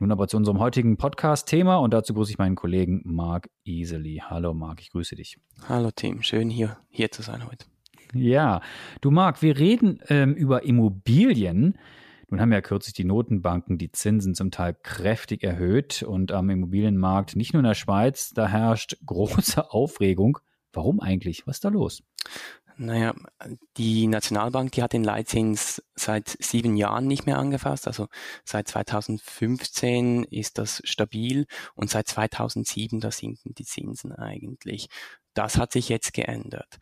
Nun aber zu unserem heutigen Podcast-Thema und dazu grüße ich meinen Kollegen Marc Easily. Hallo Marc, ich grüße dich. Hallo Tim, schön hier, hier zu sein heute. Ja, du Marc, wir reden ähm, über Immobilien. Nun haben ja kürzlich die Notenbanken die Zinsen zum Teil kräftig erhöht und am Immobilienmarkt, nicht nur in der Schweiz, da herrscht große Aufregung. Warum eigentlich? Was ist da los? Naja, die Nationalbank, die hat den Leitzins seit sieben Jahren nicht mehr angefasst. Also seit 2015 ist das stabil und seit 2007, da sinken die Zinsen eigentlich. Das hat sich jetzt geändert.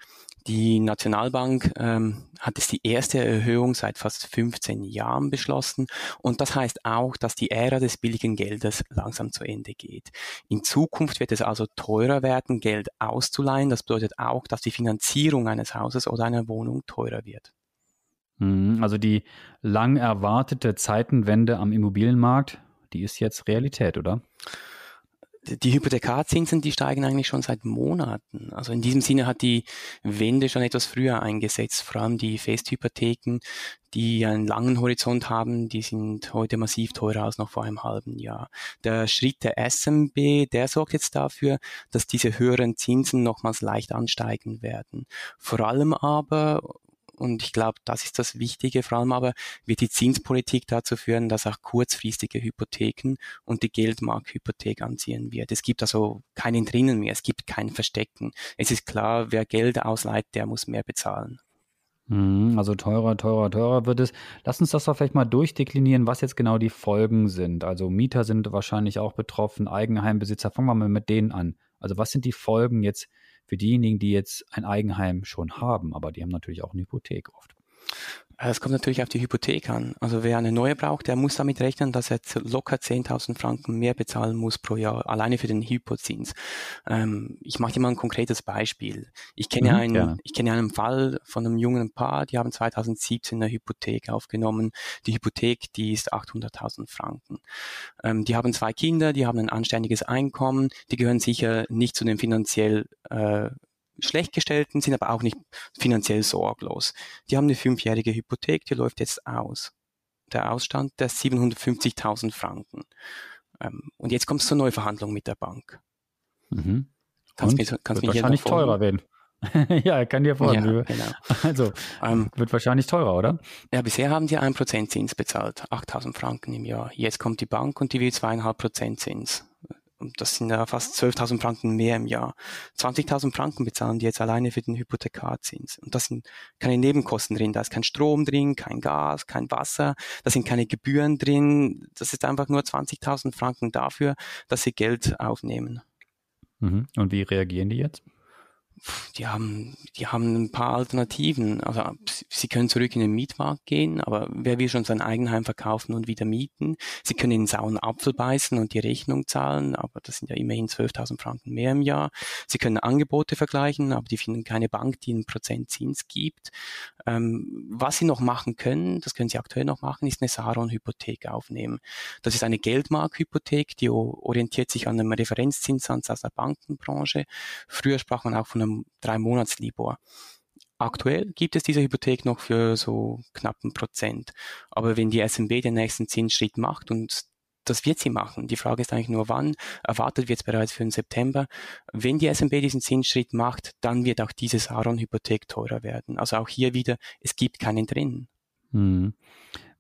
Die Nationalbank ähm, hat es die erste Erhöhung seit fast 15 Jahren beschlossen und das heißt auch, dass die Ära des billigen Geldes langsam zu Ende geht. In Zukunft wird es also teurer werden, Geld auszuleihen. Das bedeutet auch, dass die Finanzierung eines Hauses oder einer Wohnung teurer wird. Mhm, also die lang erwartete Zeitenwende am Immobilienmarkt, die ist jetzt Realität, oder? Die Hypothekarzinsen, die steigen eigentlich schon seit Monaten. Also in diesem Sinne hat die Wende schon etwas früher eingesetzt. Vor allem die Festhypotheken, die einen langen Horizont haben, die sind heute massiv teurer als noch vor einem halben Jahr. Der Schritt der SMB, der sorgt jetzt dafür, dass diese höheren Zinsen nochmals leicht ansteigen werden. Vor allem aber, und ich glaube, das ist das Wichtige. Vor allem aber wird die Zinspolitik dazu führen, dass auch kurzfristige Hypotheken und die Geldmarkthypothek anziehen wird. Es gibt also keinen drinnen mehr. Es gibt kein Verstecken. Es ist klar, wer Geld ausleiht, der muss mehr bezahlen. Mhm, also teurer, teurer, teurer wird es. Lass uns das doch vielleicht mal durchdeklinieren, was jetzt genau die Folgen sind. Also Mieter sind wahrscheinlich auch betroffen, Eigenheimbesitzer. Fangen wir mal mit denen an. Also was sind die Folgen jetzt für diejenigen, die jetzt ein Eigenheim schon haben, aber die haben natürlich auch eine Hypothek oft. Es kommt natürlich auf die Hypothek an. Also wer eine neue braucht, der muss damit rechnen, dass er locker 10.000 Franken mehr bezahlen muss pro Jahr, alleine für den Hypozins. Ähm, ich mache dir mal ein konkretes Beispiel. Ich kenne, mhm, einen, ich kenne einen Fall von einem jungen Paar, die haben 2017 eine Hypothek aufgenommen. Die Hypothek, die ist 800.000 Franken. Ähm, die haben zwei Kinder, die haben ein anständiges Einkommen, die gehören sicher nicht zu den finanziell äh, schlecht gestellten, sind aber auch nicht finanziell sorglos. Die haben eine fünfjährige Hypothek, die läuft jetzt aus. Der Ausstand, der 750.000 Franken. Ähm, und jetzt kommt es zur Neuverhandlung mit der Bank. Mhm. Kannst und? Mir, kannst wird wahrscheinlich teurer werden. ja, kann dir vorstellen. Ja, genau. Also, ähm, wird wahrscheinlich teurer, oder? Ja, bisher haben die 1% Zins bezahlt, 8000 Franken im Jahr. Jetzt kommt die Bank und die will 2,5% Zins. Das sind ja fast 12.000 Franken mehr im Jahr. 20.000 Franken bezahlen die jetzt alleine für den Hypothekarzins. Und das sind keine Nebenkosten drin. Da ist kein Strom drin, kein Gas, kein Wasser. Da sind keine Gebühren drin. Das ist einfach nur 20.000 Franken dafür, dass sie Geld aufnehmen. Mhm. Und wie reagieren die jetzt? Die haben, die haben ein paar Alternativen. Also sie können zurück in den Mietmarkt gehen, aber wer will schon sein Eigenheim verkaufen und wieder mieten? Sie können in den sauren Apfel beißen und die Rechnung zahlen, aber das sind ja immerhin 12.000 Franken mehr im Jahr. Sie können Angebote vergleichen, aber die finden keine Bank, die einen Prozentzins gibt. Ähm, was sie noch machen können, das können sie aktuell noch machen, ist eine Saron-Hypothek aufnehmen. Das ist eine Geldmarkthypothek, die orientiert sich an einem Referenzzinssatz aus der Bankenbranche. Früher sprach man auch von einem drei Monats Libor. Aktuell gibt es diese Hypothek noch für so knappen Prozent. Aber wenn die SMB den nächsten Zinsschritt macht und das wird sie machen. Die Frage ist eigentlich nur wann. Erwartet wird es bereits für den September. Wenn die SMB diesen Zinsschritt macht, dann wird auch diese Saron-Hypothek teurer werden. Also auch hier wieder, es gibt keinen drin. Hm.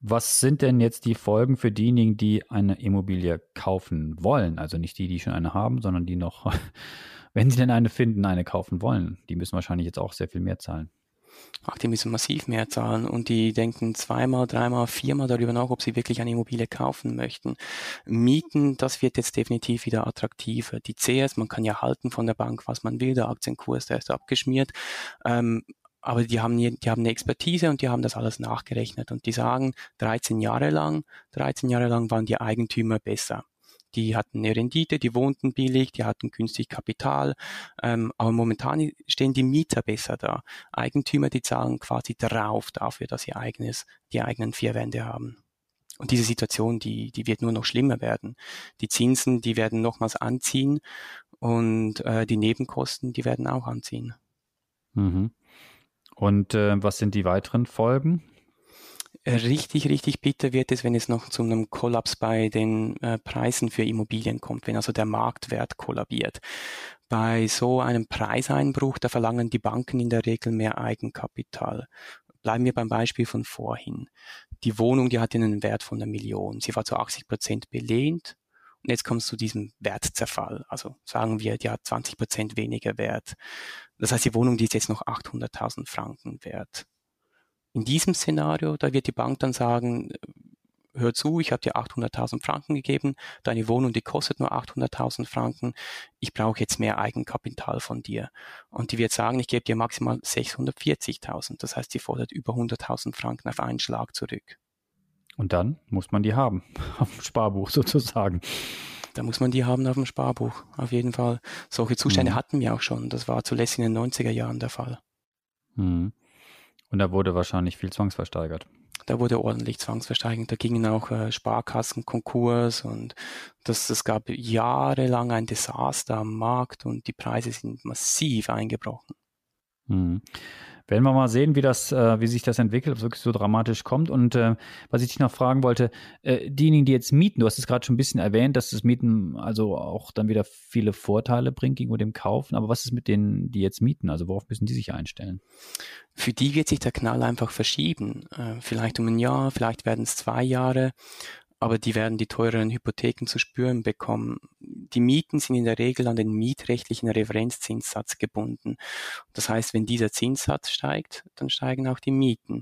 Was sind denn jetzt die Folgen für diejenigen, die eine Immobilie kaufen wollen? Also nicht die, die schon eine haben, sondern die noch wenn sie denn eine finden, eine kaufen wollen. Die müssen wahrscheinlich jetzt auch sehr viel mehr zahlen. Ach, die müssen massiv mehr zahlen und die denken zweimal, dreimal, viermal darüber nach, ob sie wirklich eine Immobilie kaufen möchten. Mieten, das wird jetzt definitiv wieder attraktiver. Die CS, man kann ja halten von der Bank, was man will, der Aktienkurs, der ist abgeschmiert. Ähm, aber die haben, die haben eine Expertise und die haben das alles nachgerechnet und die sagen, 13 Jahre lang, 13 Jahre lang waren die Eigentümer besser die hatten eine Rendite, die wohnten billig, die hatten günstig Kapital, ähm, aber momentan stehen die Mieter besser da. Eigentümer, die zahlen quasi drauf dafür, dass sie eigenes, die eigenen vier Wände haben. Und diese Situation, die, die wird nur noch schlimmer werden. Die Zinsen, die werden nochmals anziehen und äh, die Nebenkosten, die werden auch anziehen. Mhm. Und äh, was sind die weiteren Folgen? Richtig, richtig bitter wird es, wenn es noch zu einem Kollaps bei den äh, Preisen für Immobilien kommt, wenn also der Marktwert kollabiert. Bei so einem Preiseinbruch, da verlangen die Banken in der Regel mehr Eigenkapital. Bleiben wir beim Beispiel von vorhin. Die Wohnung, die hatte einen Wert von einer Million. Sie war zu 80 Prozent belehnt. Und jetzt kommst du zu diesem Wertzerfall. Also sagen wir, die hat 20 Prozent weniger Wert. Das heißt, die Wohnung, die ist jetzt noch 800.000 Franken wert. In diesem Szenario, da wird die Bank dann sagen, hör zu, ich habe dir 800.000 Franken gegeben, deine Wohnung, die kostet nur 800.000 Franken, ich brauche jetzt mehr Eigenkapital von dir. Und die wird sagen, ich gebe dir maximal 640.000. Das heißt, sie fordert über 100.000 Franken auf einen Schlag zurück. Und dann muss man die haben, auf dem Sparbuch sozusagen. Da muss man die haben auf dem Sparbuch, auf jeden Fall. Solche Zustände mhm. hatten wir auch schon. Das war zuletzt in den 90er Jahren der Fall. Mhm. Und da wurde wahrscheinlich viel zwangsversteigert. Da wurde ordentlich zwangsversteigert. Da gingen auch äh, Sparkassen Konkurs und das, es gab jahrelang ein Desaster am Markt und die Preise sind massiv eingebrochen. Hm. Werden wir mal sehen, wie das, äh, wie sich das entwickelt, ob es wirklich so dramatisch kommt. Und äh, was ich dich noch fragen wollte, äh, diejenigen, die jetzt mieten, du hast es gerade schon ein bisschen erwähnt, dass das Mieten also auch dann wieder viele Vorteile bringt gegenüber dem Kaufen. Aber was ist mit denen, die jetzt mieten? Also worauf müssen die sich einstellen? Für die wird sich der Knall einfach verschieben. Äh, vielleicht um ein Jahr, vielleicht werden es zwei Jahre aber die werden die teureren Hypotheken zu spüren bekommen. Die Mieten sind in der Regel an den mietrechtlichen Referenzzinssatz gebunden. Das heißt, wenn dieser Zinssatz steigt, dann steigen auch die Mieten.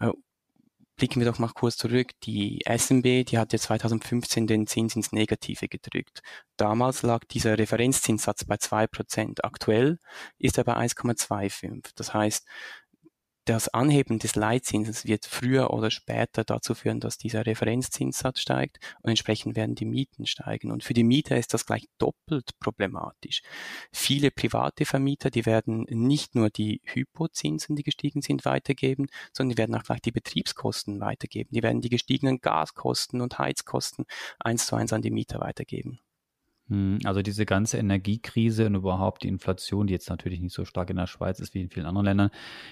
Äh, blicken wir doch mal kurz zurück. Die SMB, die hatte 2015 den Zins ins Negative gedrückt. Damals lag dieser Referenzzinssatz bei 2%. Aktuell ist er bei 1,25. Das heißt, das Anheben des Leitzinses wird früher oder später dazu führen, dass dieser Referenzzinssatz steigt und entsprechend werden die Mieten steigen. Und für die Mieter ist das gleich doppelt problematisch. Viele private Vermieter, die werden nicht nur die Hypozinsen, die gestiegen sind, weitergeben, sondern die werden auch gleich die Betriebskosten weitergeben. Die werden die gestiegenen Gaskosten und Heizkosten eins zu eins an die Mieter weitergeben. Hm, also diese ganze Energiekrise und überhaupt die Inflation, die jetzt natürlich nicht so stark in der Schweiz ist wie in vielen anderen Ländern,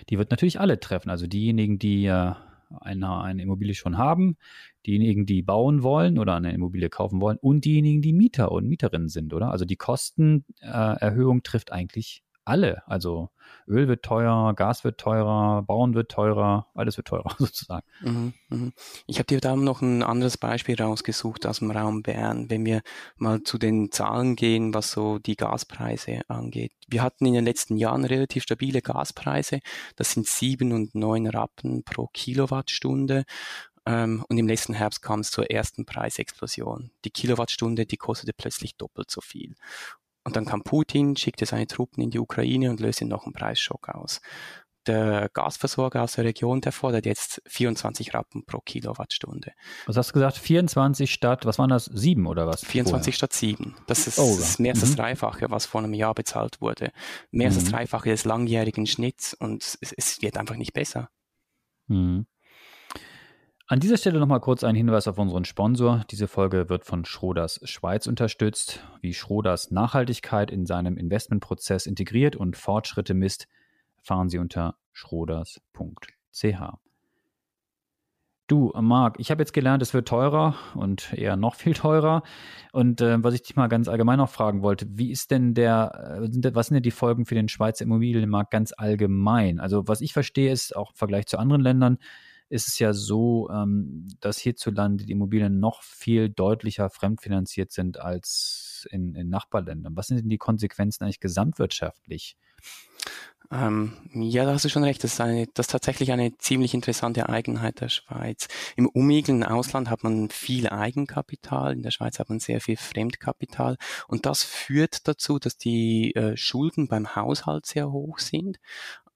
die wird natürlich alle treffen. Also diejenigen, die äh, eine, eine Immobilie schon haben, diejenigen, die bauen wollen oder eine Immobilie kaufen wollen und diejenigen, die Mieter und Mieterinnen sind, oder? Also die Kostenerhöhung trifft eigentlich alle. Also Öl wird teurer, Gas wird teurer, Bauen wird teurer, alles wird teurer sozusagen. Mhm, mhm. Ich habe dir da noch ein anderes Beispiel rausgesucht aus dem Raum Bern, wenn wir mal zu den Zahlen gehen, was so die Gaspreise angeht. Wir hatten in den letzten Jahren relativ stabile Gaspreise. Das sind sieben und neun Rappen pro Kilowattstunde. Ähm, und im letzten Herbst kam es zur ersten Preisexplosion. Die Kilowattstunde, die kostete plötzlich doppelt so viel. Und dann kam Putin, schickte seine Truppen in die Ukraine und löste noch einen Preisschock aus. Der Gasversorger aus der Region, der fordert jetzt 24 Rappen pro Kilowattstunde. Was hast du gesagt? 24 statt, was waren das? Sieben oder was? 24 vorher? statt sieben. Das ist, oh, das mehr als das mhm. Dreifache, was vor einem Jahr bezahlt wurde. Mehr als das mhm. Dreifache des langjährigen Schnitts und es, es wird einfach nicht besser. Mhm. An dieser Stelle nochmal kurz ein Hinweis auf unseren Sponsor. Diese Folge wird von Schroders Schweiz unterstützt. Wie Schroders Nachhaltigkeit in seinem Investmentprozess integriert und Fortschritte misst, erfahren Sie unter schroders.ch. Du, Marc, ich habe jetzt gelernt, es wird teurer und eher noch viel teurer. Und äh, was ich dich mal ganz allgemein noch fragen wollte, wie ist denn der, äh, was sind denn die Folgen für den Schweizer Immobilienmarkt ganz allgemein? Also was ich verstehe, ist auch im Vergleich zu anderen Ländern, ist es ja so, ähm, dass hierzulande die Immobilien noch viel deutlicher fremdfinanziert sind als in, in Nachbarländern. Was sind denn die Konsequenzen eigentlich gesamtwirtschaftlich? Ähm, ja, da hast du schon recht. Das ist, eine, das ist tatsächlich eine ziemlich interessante Eigenheit der Schweiz. Im umliegenden Ausland hat man viel Eigenkapital, in der Schweiz hat man sehr viel Fremdkapital und das führt dazu, dass die äh, Schulden beim Haushalt sehr hoch sind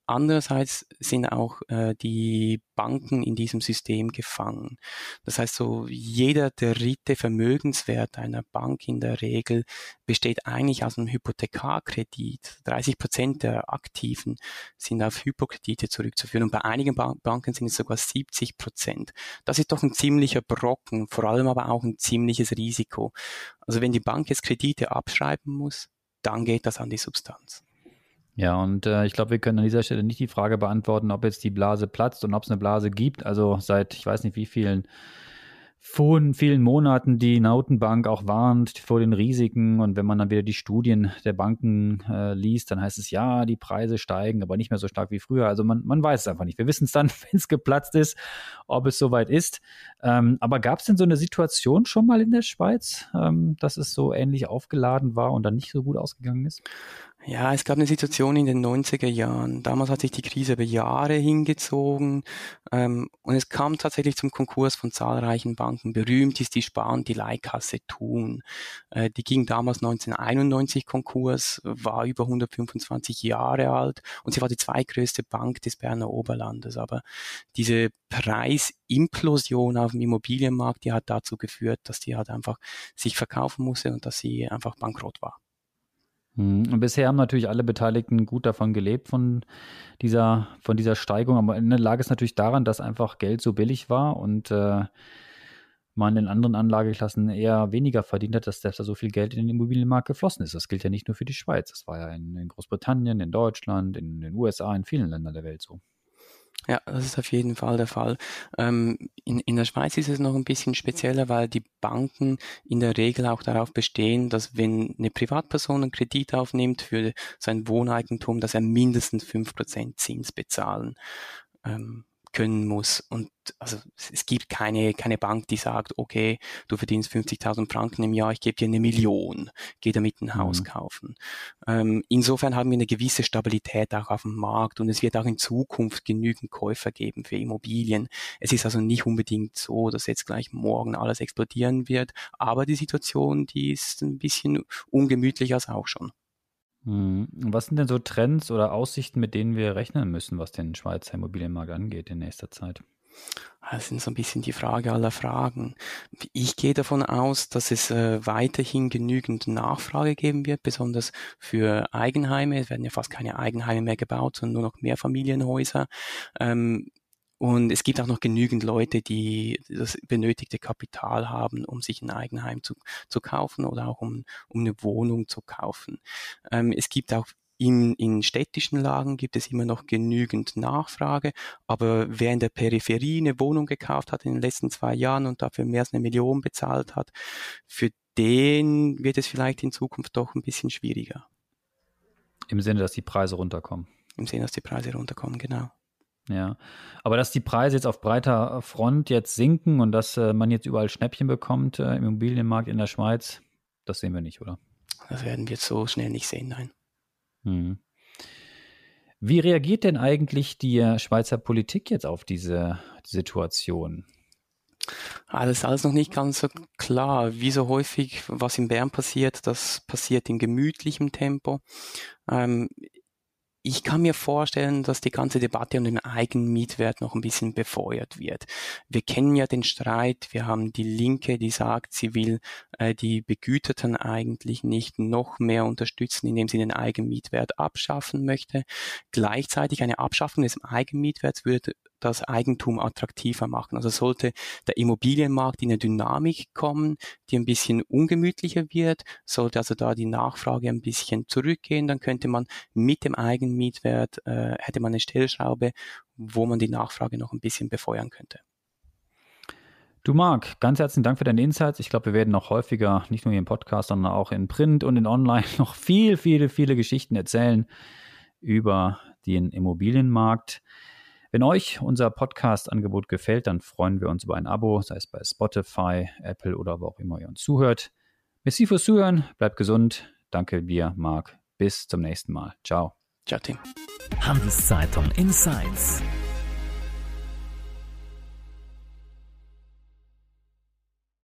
andererseits sind auch äh, die Banken in diesem System gefangen. Das heißt, so jeder dritte Vermögenswert einer Bank in der Regel besteht eigentlich aus einem Hypothekarkredit. 30 Prozent der Aktiven sind auf Hypokredite zurückzuführen und bei einigen ba Banken sind es sogar 70 Prozent. Das ist doch ein ziemlicher Brocken, vor allem aber auch ein ziemliches Risiko. Also wenn die Bank jetzt Kredite abschreiben muss, dann geht das an die Substanz. Ja, und äh, ich glaube, wir können an dieser Stelle nicht die Frage beantworten, ob jetzt die Blase platzt und ob es eine Blase gibt. Also seit ich weiß nicht wie vielen vor vielen Monaten die Notenbank auch warnt vor den Risiken und wenn man dann wieder die Studien der Banken äh, liest, dann heißt es ja, die Preise steigen, aber nicht mehr so stark wie früher. Also man, man weiß es einfach nicht. Wir wissen es dann, wenn es geplatzt ist, ob es soweit ist. Ähm, aber gab es denn so eine Situation schon mal in der Schweiz, ähm, dass es so ähnlich aufgeladen war und dann nicht so gut ausgegangen ist? Ja, es gab eine Situation in den 90er Jahren. Damals hat sich die Krise über Jahre hingezogen ähm, und es kam tatsächlich zum Konkurs von zahlreichen Banken. Berühmt ist die Spar- und die Leihkasse Thun. Äh, die ging damals 1991 Konkurs, war über 125 Jahre alt und sie war die zweitgrößte Bank des Berner Oberlandes. Aber diese Preisimplosion auf dem Immobilienmarkt, die hat dazu geführt, dass die halt einfach sich verkaufen musste und dass sie einfach bankrott war. Hm, und bisher haben natürlich alle Beteiligten gut davon gelebt, von dieser, von dieser Steigung. Aber in der lag es natürlich daran, dass einfach Geld so billig war und äh, man in anderen Anlageklassen eher weniger verdient hat, dass da so viel Geld in den Immobilienmarkt geflossen ist. Das gilt ja nicht nur für die Schweiz. Das war ja in, in Großbritannien, in Deutschland, in den USA, in vielen Ländern der Welt so. Ja, das ist auf jeden Fall der Fall. Ähm, in, in der Schweiz ist es noch ein bisschen spezieller, weil die Banken in der Regel auch darauf bestehen, dass wenn eine Privatperson einen Kredit aufnimmt für sein Wohneigentum, dass er mindestens fünf Prozent Zins bezahlen ähm, können muss. Und also es gibt keine, keine Bank, die sagt, okay, du verdienst 50.000 Franken im Jahr, ich gebe dir eine Million, geh damit ein Haus mhm. kaufen. Ähm, insofern haben wir eine gewisse Stabilität auch auf dem Markt und es wird auch in Zukunft genügend Käufer geben für Immobilien. Es ist also nicht unbedingt so, dass jetzt gleich morgen alles explodieren wird, aber die Situation, die ist ein bisschen ungemütlicher als auch schon. Hm. Was sind denn so Trends oder Aussichten, mit denen wir rechnen müssen, was den Schweizer Immobilienmarkt angeht in nächster Zeit? Das sind so ein bisschen die Frage aller Fragen. Ich gehe davon aus, dass es äh, weiterhin genügend Nachfrage geben wird, besonders für Eigenheime. Es werden ja fast keine Eigenheime mehr gebaut, sondern nur noch Mehrfamilienhäuser. Ähm, und es gibt auch noch genügend Leute, die das benötigte Kapital haben, um sich ein Eigenheim zu, zu kaufen oder auch um, um eine Wohnung zu kaufen. Ähm, es gibt auch in, in städtischen Lagen gibt es immer noch genügend Nachfrage, aber wer in der Peripherie eine Wohnung gekauft hat in den letzten zwei Jahren und dafür mehr als eine Million bezahlt hat, für den wird es vielleicht in Zukunft doch ein bisschen schwieriger. Im Sinne, dass die Preise runterkommen. Im Sinne, dass die Preise runterkommen, genau. Ja, aber dass die Preise jetzt auf breiter Front jetzt sinken und dass äh, man jetzt überall Schnäppchen bekommt äh, im Immobilienmarkt in der Schweiz, das sehen wir nicht, oder? Das werden wir so schnell nicht sehen, nein. Hm. Wie reagiert denn eigentlich die Schweizer Politik jetzt auf diese Situation? Ah, das ist alles noch nicht ganz so klar. Wie so häufig, was in Bern passiert, das passiert in gemütlichem Tempo. Ähm, ich kann mir vorstellen, dass die ganze Debatte um den Eigenmietwert noch ein bisschen befeuert wird. Wir kennen ja den Streit. Wir haben die Linke, die sagt, sie will äh, die Begüterten eigentlich nicht noch mehr unterstützen, indem sie den Eigenmietwert abschaffen möchte. Gleichzeitig eine Abschaffung des Eigenmietwerts würde das Eigentum attraktiver machen. Also sollte der Immobilienmarkt in eine Dynamik kommen, die ein bisschen ungemütlicher wird, sollte also da die Nachfrage ein bisschen zurückgehen, dann könnte man mit dem Eigenmietwert, äh, hätte man eine Stellschraube, wo man die Nachfrage noch ein bisschen befeuern könnte. Du Marc, ganz herzlichen Dank für deine Insights. Ich glaube, wir werden noch häufiger, nicht nur hier im Podcast, sondern auch in Print und in Online noch viel, viele, viele Geschichten erzählen über den Immobilienmarkt. Wenn euch unser Podcast-Angebot gefällt, dann freuen wir uns über ein Abo, sei es bei Spotify, Apple oder wo auch immer ihr uns zuhört. Merci fürs Zuhören, bleibt gesund. Danke dir, Marc. Bis zum nächsten Mal. Ciao. Ciao, Tim. Handelszeitung Insights.